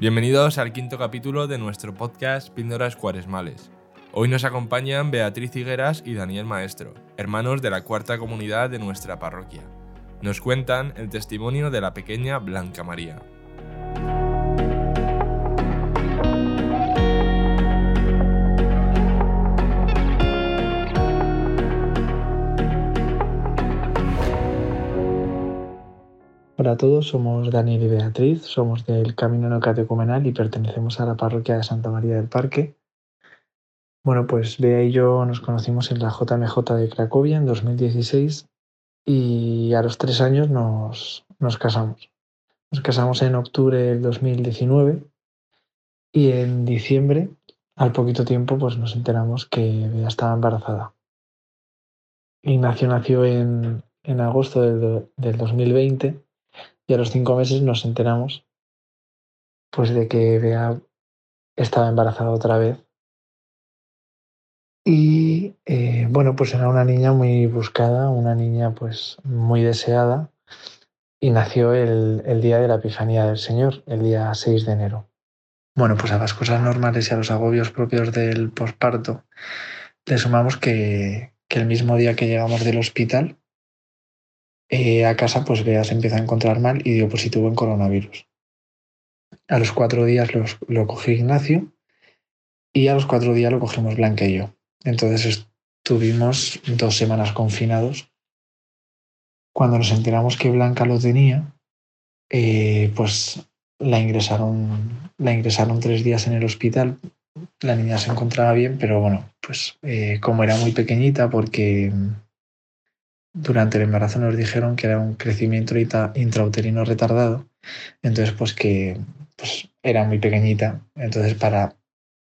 Bienvenidos al quinto capítulo de nuestro podcast Píldoras Cuaresmales. Hoy nos acompañan Beatriz Higueras y Daniel Maestro, hermanos de la cuarta comunidad de nuestra parroquia. Nos cuentan el testimonio de la pequeña Blanca María. Hola a todos, somos Daniel y Beatriz, somos del Camino No Catecumenal y pertenecemos a la parroquia de Santa María del Parque. Bueno, pues Bea y yo nos conocimos en la JMJ de Cracovia en 2016 y a los tres años nos, casamos. Nos casamos en octubre del 2019 y en diciembre, al poquito tiempo, pues nos enteramos que Bea estaba embarazada. Ignacio nació en, en agosto del 2020 y a los cinco meses nos enteramos pues de que Bea estaba embarazada otra vez. Y eh, bueno, pues era una niña muy buscada, una niña pues muy deseada y nació el, el día de la Epifanía del Señor, el día 6 de enero. Bueno, pues a las cosas normales y a los agobios propios del posparto le sumamos que, que el mismo día que llegamos del hospital eh, a casa, pues Bea se empieza a encontrar mal y dio positivo en coronavirus. A los cuatro días los, lo cogió Ignacio y a los cuatro días lo cogimos Blanca y yo. Entonces estuvimos dos semanas confinados. Cuando nos enteramos que Blanca lo tenía, eh, pues la ingresaron, la ingresaron tres días en el hospital. La niña se encontraba bien, pero bueno, pues eh, como era muy pequeñita, porque durante el embarazo nos dijeron que era un crecimiento intrauterino retardado, entonces pues que pues, era muy pequeñita, entonces para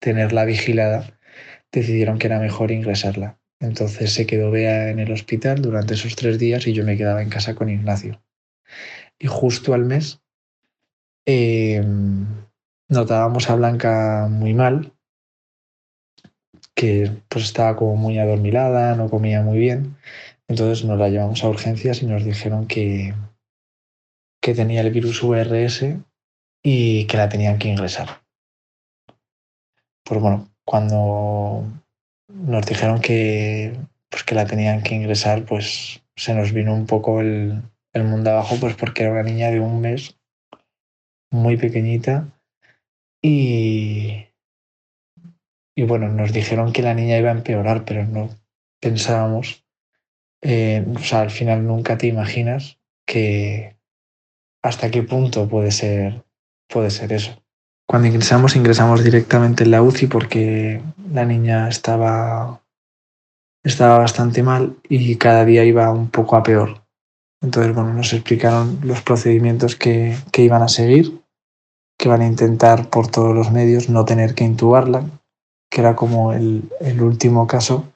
tenerla vigilada decidieron que era mejor ingresarla. Entonces se quedó Bea en el hospital durante esos tres días y yo me quedaba en casa con Ignacio. Y justo al mes eh, notábamos a Blanca muy mal, que pues estaba como muy adormilada, no comía muy bien. Entonces nos la llevamos a urgencias y nos dijeron que, que tenía el virus VRS y que la tenían que ingresar. Pues bueno, cuando nos dijeron que, pues que la tenían que ingresar, pues se nos vino un poco el, el mundo abajo, pues porque era una niña de un mes, muy pequeñita, y, y bueno, nos dijeron que la niña iba a empeorar, pero no pensábamos eh, o sea, al final nunca te imaginas que hasta qué punto puede ser, puede ser eso. Cuando ingresamos, ingresamos directamente en la UCI porque la niña estaba, estaba bastante mal y cada día iba un poco a peor. Entonces, bueno, nos explicaron los procedimientos que, que iban a seguir, que van a intentar por todos los medios no tener que intubarla, que era como el, el último caso,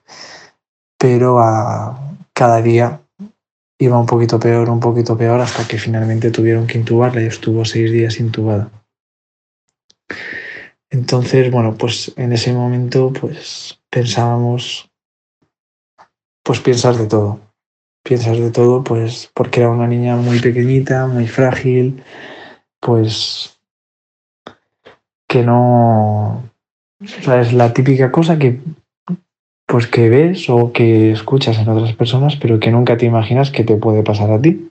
pero a, cada día iba un poquito peor, un poquito peor, hasta que finalmente tuvieron que intubarla y estuvo seis días intubada. Entonces, bueno, pues en ese momento, pues pensábamos, pues piensas de todo. Piensas de todo, pues porque era una niña muy pequeñita, muy frágil, pues que no, o sea, es la típica cosa que pues que ves o que escuchas en otras personas, pero que nunca te imaginas que te puede pasar a ti.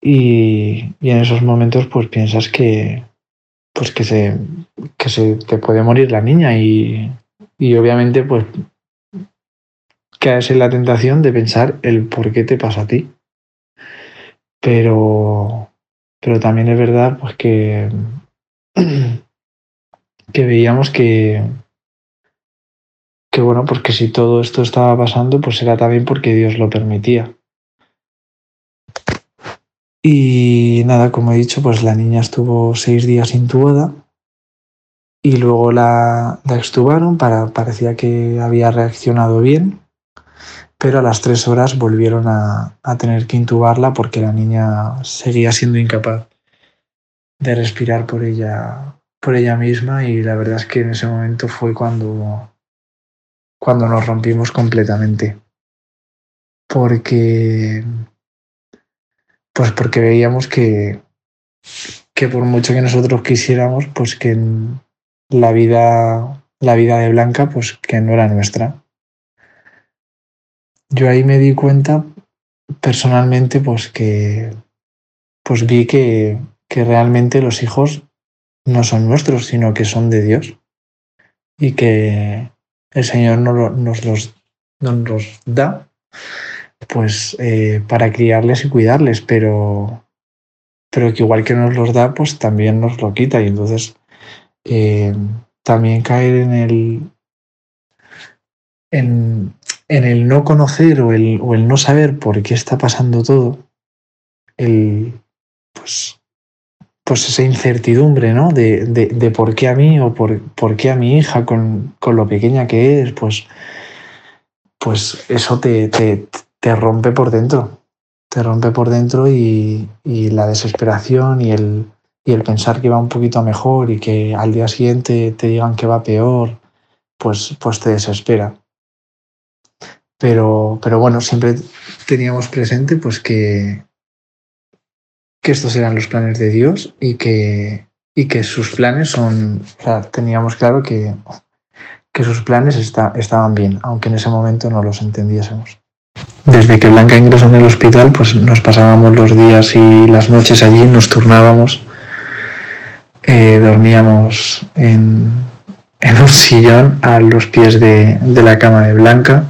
Y, y en esos momentos pues piensas que pues que se, que se te puede morir la niña y, y obviamente pues caes en la tentación de pensar el por qué te pasa a ti. Pero, pero también es verdad pues que, que veíamos que, que bueno, pues que si todo esto estaba pasando, pues era también porque Dios lo permitía. Y nada, como he dicho, pues la niña estuvo seis días intubada y luego la, la extubaron, para, parecía que había reaccionado bien, pero a las tres horas volvieron a, a tener que intubarla porque la niña seguía siendo incapaz de respirar por ella, por ella misma y la verdad es que en ese momento fue cuando cuando nos rompimos completamente. Porque. Pues porque veíamos que, que por mucho que nosotros quisiéramos, pues que la vida, la vida de Blanca, pues que no era nuestra. Yo ahí me di cuenta personalmente, pues que pues vi que, que realmente los hijos no son nuestros, sino que son de Dios. Y que el Señor nos, nos los, nos da pues eh, para criarles y cuidarles, pero, pero que igual que nos los da, pues también nos lo quita. Y entonces eh, también caer en el, en, en, el no conocer o el, o el no saber por qué está pasando todo, el, pues, pues esa incertidumbre, ¿no? De, de, por qué a mí o por, por qué a mi hija con, con lo pequeña que es, pues, pues eso te, te, te rompe por dentro, te rompe por dentro y, y la desesperación y el, y el, pensar que va un poquito mejor y que al día siguiente te digan que va peor, pues, pues te desespera. Pero, pero bueno, siempre teníamos presente pues que, que estos eran los planes de Dios y que, y que sus planes son, o sea, teníamos claro que, que sus planes está, estaban bien, aunque en ese momento no los entendiésemos. Desde que Blanca ingresó en el hospital, pues nos pasábamos los días y las noches allí, nos turnábamos, eh, dormíamos en, en, un sillón a los pies de, de la cama de Blanca.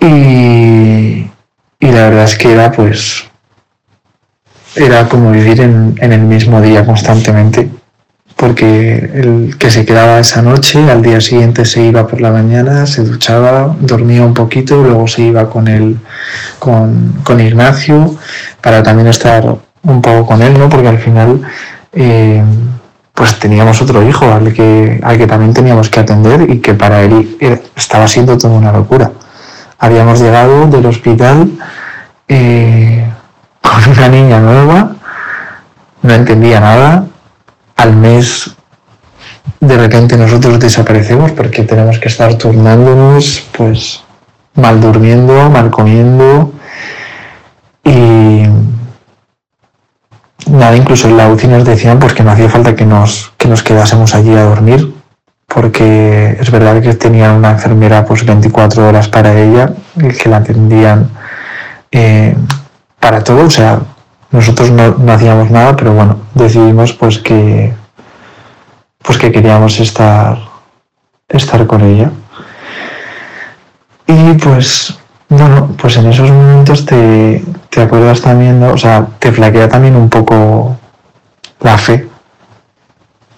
Y, y, la verdad es que era pues era como vivir en, en el mismo día constantemente porque el que se quedaba esa noche, al día siguiente se iba por la mañana, se duchaba, dormía un poquito, luego se iba con él, con, con Ignacio, para también estar un poco con él, ¿no? Porque al final, eh, pues teníamos otro hijo al que, al que también teníamos que atender y que para él estaba siendo toda una locura. Habíamos llegado del hospital eh, con una niña nueva, no entendía nada, al mes de repente nosotros desaparecemos porque tenemos que estar turnándonos, pues mal durmiendo, mal comiendo. Y nada, incluso en la UCI nos decían pues que no hacía falta que nos, que nos quedásemos allí a dormir porque es verdad que tenían una enfermera pues 24 horas para ella y que la atendían eh, para todo, o sea, nosotros no, no, hacíamos nada, pero bueno, decidimos pues que pues que queríamos estar estar con ella. Y pues bueno, pues en esos momentos te, te acuerdas también, o sea, te flaquea también un poco la fe.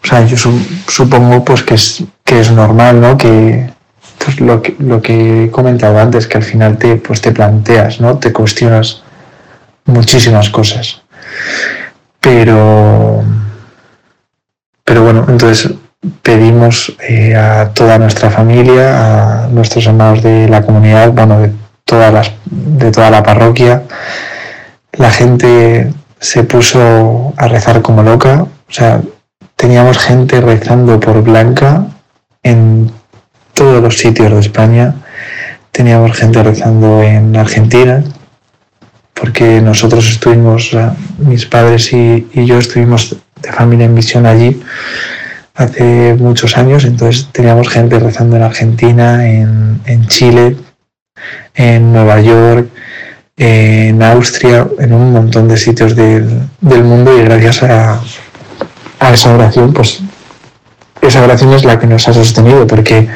O sea, yo su, supongo pues que es, que es normal, ¿no? Que lo, que lo que he comentado antes, que al final te, pues, te planteas, ¿no? Te cuestionas muchísimas cosas. Pero, pero bueno, entonces pedimos eh, a toda nuestra familia, a nuestros hermanos de la comunidad, bueno, de, todas las, de toda la parroquia, la gente se puso a rezar como loca, o sea, teníamos gente rezando por Blanca en todos los sitios de España, teníamos gente rezando en Argentina, porque nosotros estuvimos, mis padres y, yo estuvimos de familia en misión allí hace muchos años, entonces teníamos gente rezando en Argentina, en, Chile, en Nueva York, en Austria, en un montón de sitios del mundo. Y gracias a, esa oración, pues esa oración es la que nos ha sostenido, porque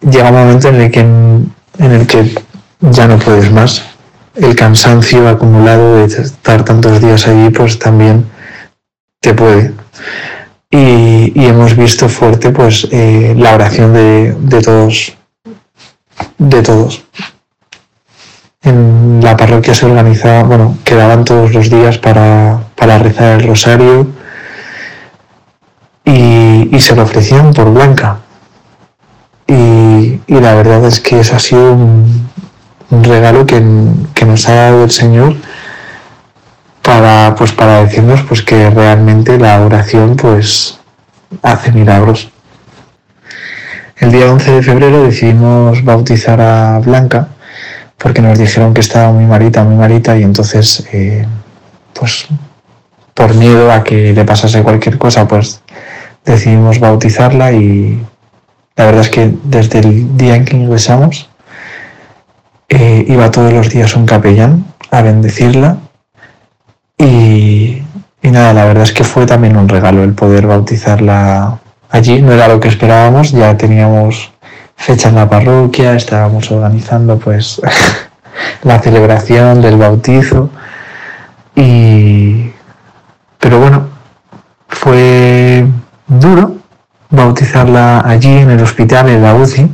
llega un momento en el que, en el que ya no puedes más, el cansancio acumulado de estar tantos días allí, pues también te puede. Y, y hemos visto fuerte pues eh, la oración de, de, todos, de todos. En la parroquia se organizaba, bueno, quedaban todos los días para, para rezar el rosario y, se lo ofrecían por Blanca. Y, y la verdad es que eso ha sido un, un regalo que, que, nos ha dado el Señor para, pues, para decirnos pues, que realmente la oración pues, hace milagros. El día 11 de febrero decidimos bautizar a Blanca porque nos dijeron que estaba muy malita, muy malita y entonces eh, pues por miedo a que le pasase cualquier cosa, pues decidimos bautizarla y la verdad es que desde el día en que ingresamos eh, iba todos los días un capellán a bendecirla y, y nada, la verdad es que fue también un regalo el poder bautizarla allí, no era lo que esperábamos, ya teníamos fecha en la parroquia, estábamos organizando pues la celebración del bautizo y pero bueno, fue bautizarla allí en el hospital, en la UCI,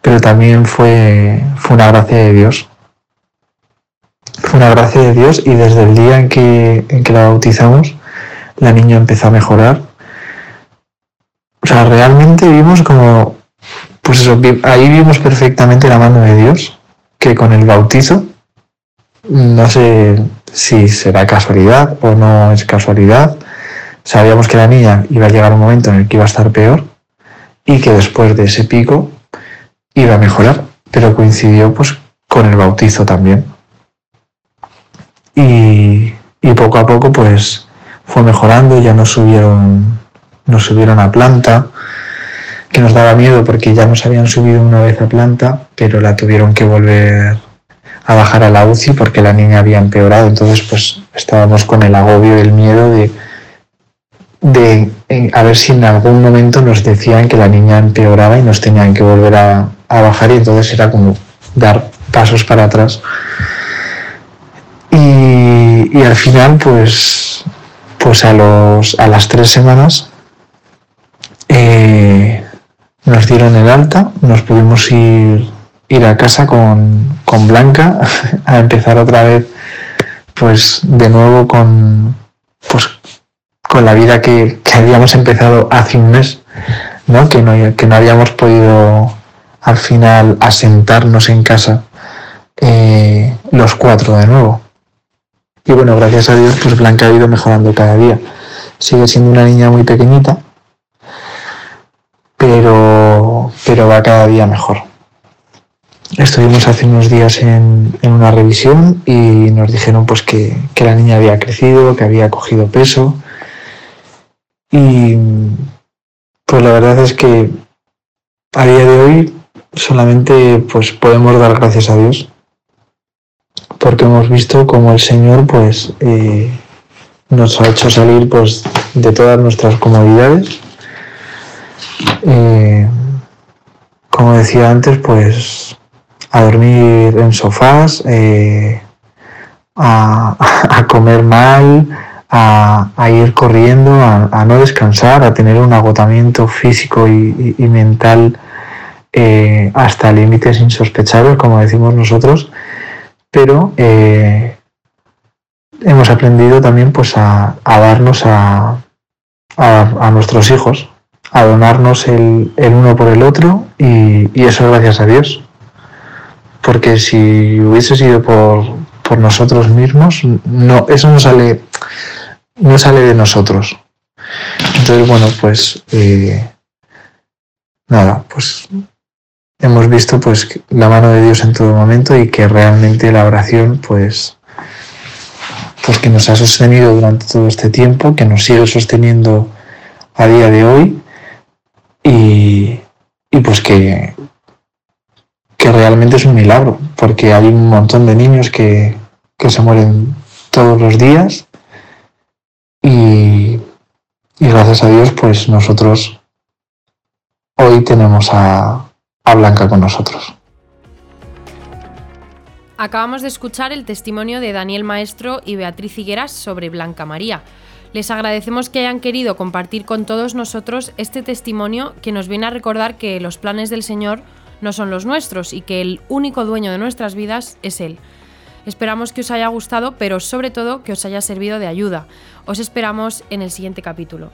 pero también fue, fue una gracia de Dios. Fue una gracia de Dios y desde el día en que, en que la bautizamos, la niña empezó a mejorar. O sea, realmente vimos como, pues eso, ahí vimos perfectamente la mano de Dios, que con el bautizo, no sé si será casualidad o no es casualidad, sabíamos que la niña iba a llegar un momento en el que iba a estar peor y que después de ese pico iba a mejorar, pero coincidió pues con el bautizo también. Y, poco a poco pues fue mejorando, ya nos subieron, nos subieron a planta, que nos daba miedo porque ya nos habían subido una vez a planta, pero la tuvieron que volver a bajar a la UCI porque la niña había empeorado, entonces pues estábamos con el agobio y el miedo de de a ver si en algún momento nos decían que la niña empeoraba y nos tenían que volver a, bajar y entonces era como dar pasos para atrás. Y, al final, pues, pues a, los, a las tres semanas eh, nos dieron el alta, nos pudimos ir, ir a casa con, con Blanca a empezar otra vez, pues de nuevo con, pues con la vida que, habíamos empezado hace un mes, ¿no? Que, no, que no habíamos podido al final asentarnos en casa eh, los cuatro de nuevo. Y bueno, gracias a Dios, pues Blanca ha ido mejorando cada día. Sigue siendo una niña muy pequeñita, pero, pero va cada día mejor. Estuvimos hace unos días en, una revisión y nos dijeron pues que, que la niña había crecido, que había cogido peso, y pues la verdad es que a día de hoy solamente pues podemos dar gracias a Dios. Porque hemos visto como el Señor pues eh, nos ha hecho salir pues de todas nuestras comodidades. Eh, como decía antes pues a dormir en sofás eh, a comer mal a, ir corriendo, a, no descansar, a tener un agotamiento físico y, mental eh, hasta límites insospechados, como decimos nosotros, pero eh, hemos aprendido también pues, a, darnos a, nuestros hijos, a donarnos el, uno por el otro y, y, eso gracias a Dios. Porque si hubiese sido por, por nosotros mismos, no, eso no sale no sale de nosotros. Entonces, bueno, pues eh, nada, pues hemos visto pues la mano de Dios en todo momento y que realmente la oración pues pues que nos ha sostenido durante todo este tiempo, que nos sigue sosteniendo a día de hoy y, y pues que, que realmente es un milagro, porque hay un montón de niños que, que se mueren todos los días y, gracias a Dios, pues nosotros hoy tenemos a, Blanca con nosotros. Acabamos de escuchar el testimonio de Daniel Maestro y Beatriz Higueras sobre Blanca María. Les agradecemos que hayan querido compartir con todos nosotros este testimonio que nos viene a recordar que los planes del Señor no son los nuestros y que el único dueño de nuestras vidas es Él. Esperamos que os haya gustado, pero sobre todo que os haya servido de ayuda. Os esperamos en el siguiente capítulo.